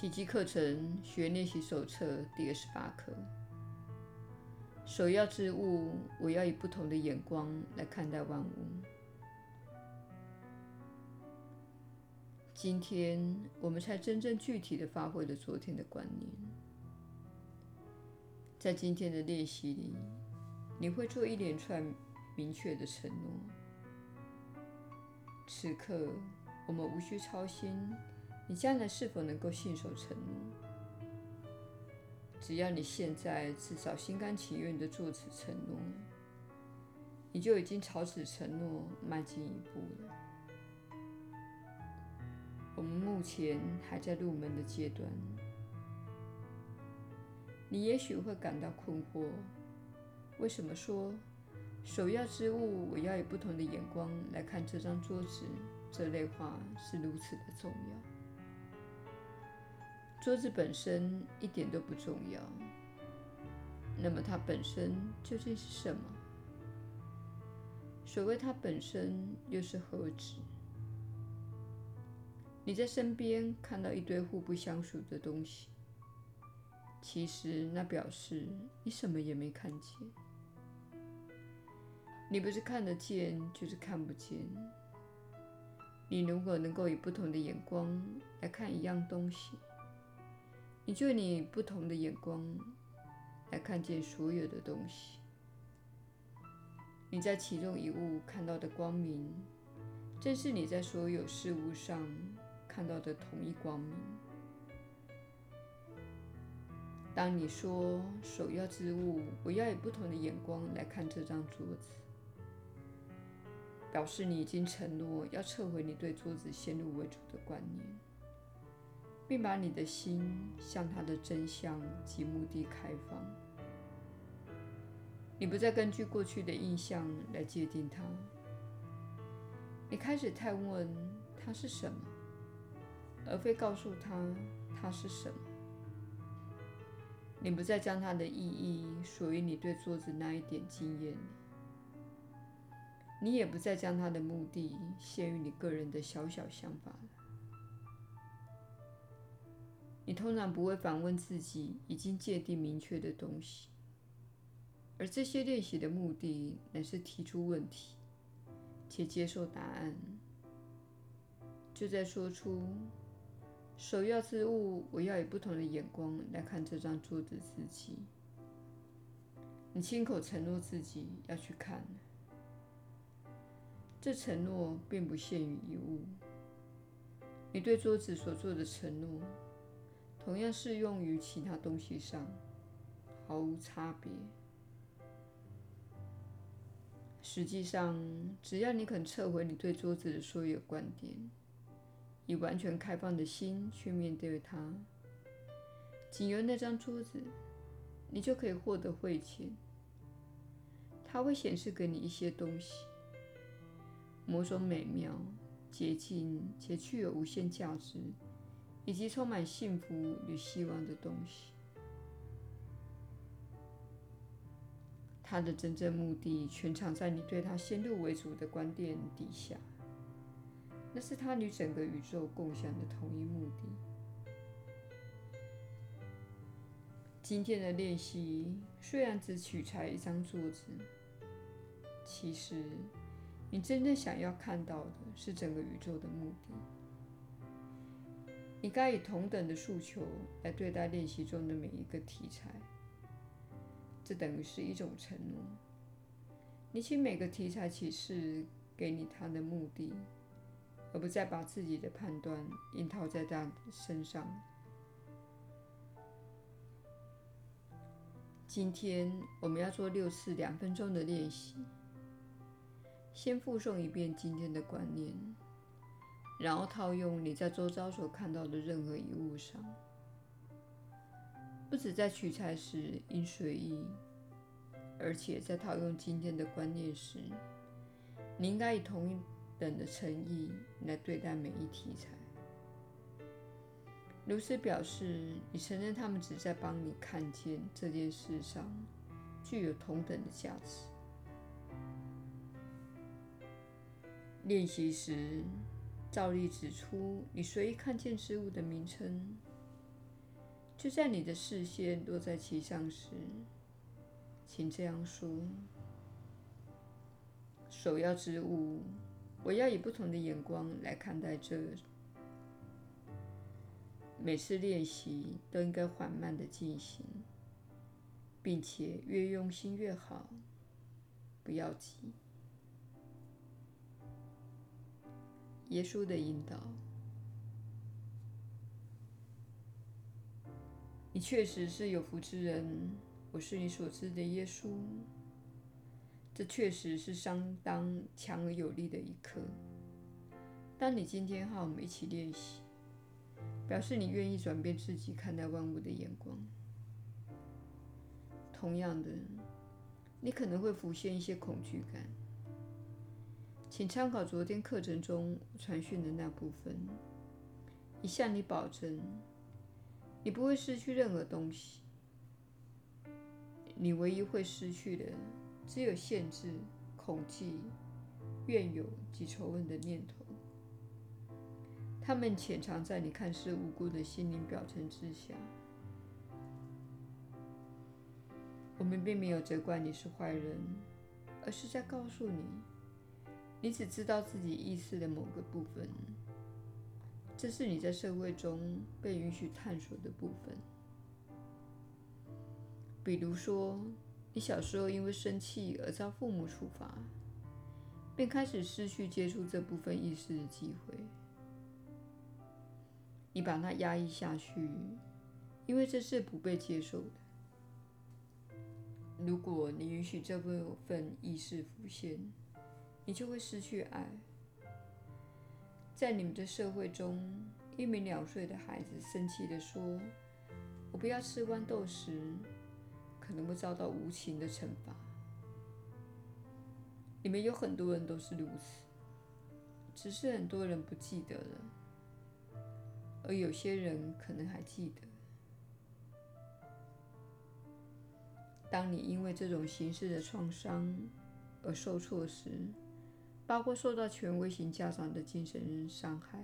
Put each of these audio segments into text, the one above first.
奇迹课程学练习手册第二十八课。首要之物，我要以不同的眼光来看待万物。今天我们才真正具体地发挥了昨天的观念。在今天的练习里，你会做一连串明确的承诺。此刻，我们无需操心。你将来是否能够信守承诺？只要你现在至少心甘情愿地做此承诺，你就已经朝此承诺迈进一步了。我们目前还在入门的阶段，你也许会感到困惑：为什么说首要之物，我要以不同的眼光来看这张桌子？这类话是如此的重要。桌子本身一点都不重要，那么它本身究竟是什么？所谓它本身又是何止？你在身边看到一堆互不相属的东西，其实那表示你什么也没看见。你不是看得见，就是看不见。你如果能够以不同的眼光来看一样东西，你就以不同的眼光来看见所有的东西。你在其中一物看到的光明，正是你在所有事物上看到的同一光明。当你说首要之物，我要以不同的眼光来看这张桌子，表示你已经承诺要撤回你对桌子先入为主的观念。并把你的心向它的真相及目的开放。你不再根据过去的印象来界定它。你开始探问它是什么，而非告诉他它是什么。你不再将它的意义属于你对桌子那一点经验。你也不再将它的目的限于你个人的小小想法。你通常不会反问自己已经界定明确的东西，而这些练习的目的乃是提出问题，且接受答案。就在说出首要之物，我要以不同的眼光来看这张桌子自己。你亲口承诺自己要去看，这承诺并不限于一物。你对桌子所做的承诺。同样适用于其他东西上，毫无差别。实际上，只要你肯撤回你对桌子的所有观点，以完全开放的心去面对它，仅由那张桌子，你就可以获得慧见。它会显示给你一些东西，某种美妙、洁净且具有无限价值。以及充满幸福与希望的东西，它的真正目的全藏在你对它先入为主的观点底下。那是它与整个宇宙共享的同一目的。今天的练习虽然只取材一张桌子，其实你真正想要看到的是整个宇宙的目的。你该以同等的诉求来对待练习中的每一个题材，这等于是一种承诺。你请每个题材启示给你它的目的，而不再把自己的判断硬套在它身上。今天我们要做六次两分钟的练习，先复诵一遍今天的观念。然后套用你在周遭所看到的任何一物上，不止在取材时应随意，而且在套用今天的观念时，你应该以同一等的诚意来对待每一题材。如此表示，你承认他们只在帮你看见这件事上具有同等的价值。练习时，照例指出你随意看见之物的名称，就在你的视线落在其上时，请这样说：首要之物，我要以不同的眼光来看待这。每次练习都应该缓慢地进行，并且越用心越好，不要急。耶稣的引导。你确实是有福之人，我是你所知的耶稣。这确实是相当强而有力的一课。当你今天和我们一起练习，表示你愿意转变自己看待万物的眼光。同样的，你可能会浮现一些恐惧感。请参考昨天课程中传讯的那部分，以向你保证。你不会失去任何东西，你唯一会失去的只有限制、恐惧、怨尤及仇恨的念头。它们潜藏在你看似无辜的心灵表层之下。我们并没有责怪你是坏人，而是在告诉你，你只知道自己意识的某个部分。这是你在社会中被允许探索的部分。比如说，你小时候因为生气而遭父母处罚，便开始失去接触这部分意识的机会。你把它压抑下去，因为这是不被接受的。如果你允许这部分意识浮现，你就会失去爱。在你们的社会中，一名两岁的孩子生气地说：“我不要吃豌豆时，可能会遭到无情的惩罚。”你们有很多人都是如此，只是很多人不记得了，而有些人可能还记得。当你因为这种形式的创伤而受挫时，包括受到权威型家长的精神伤害，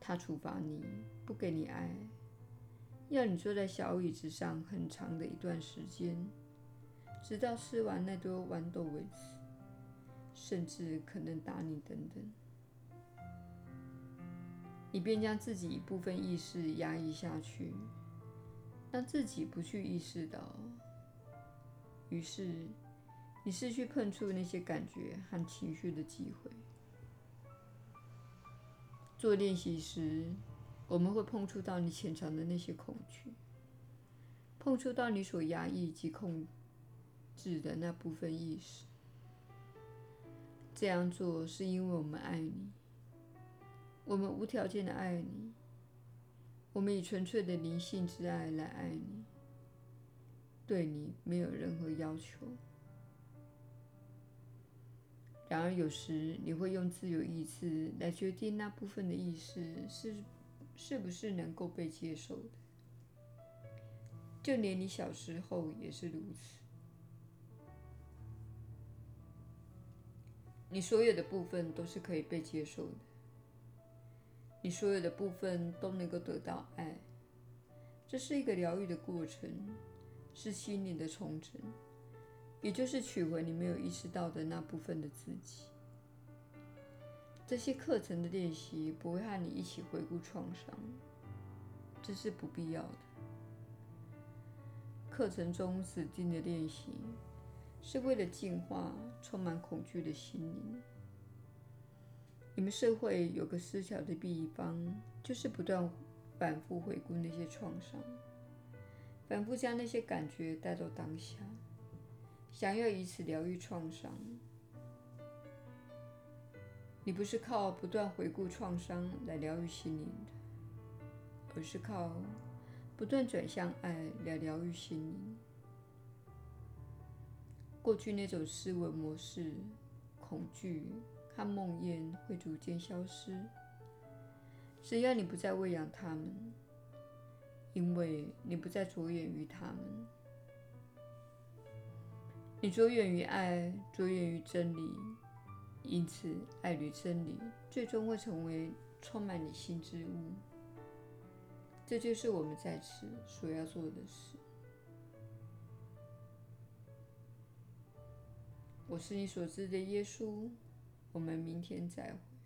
他处罚你，不给你爱，要你坐在小椅子上很长的一段时间，直到吃完那堆豌豆为止，甚至可能打你等等，你便将自己一部分意识压抑下去，让自己不去意识到，于是。你失去碰触那些感觉和情绪的机会。做练习时，我们会碰触到你潜藏的那些恐惧，碰触到你所压抑及控制的那部分意识。这样做是因为我们爱你，我们无条件的爱你，我们以纯粹的灵性之爱来爱你，对你没有任何要求。然而，有时你会用自由意志来决定那部分的意识是是不是能够被接受的。就连你小时候也是如此。你所有的部分都是可以被接受的，你所有的部分都能够得到爱。这是一个疗愈的过程，是心灵的重整。也就是取回你没有意识到的那部分的自己。这些课程的练习不会和你一起回顾创伤，这是不必要的。课程中指定的练习是为了净化充满恐惧的心灵。你们社会有个失调的地方，就是不断反复回顾那些创伤，反复将那些感觉带到当下。想要以此疗愈创伤，你不是靠不断回顾创伤来疗愈心灵的，而是靠不断转向爱来疗愈心灵。过去那种思维模式、恐惧和梦魇会逐渐消失，只要你不再喂养它们，因为你不再着眼于它们。你着眼于爱，着眼于真理，因此爱与真理最终会成为充满你心之物。这就是我们在此所要做的事。我是你所知的耶稣，我们明天再会。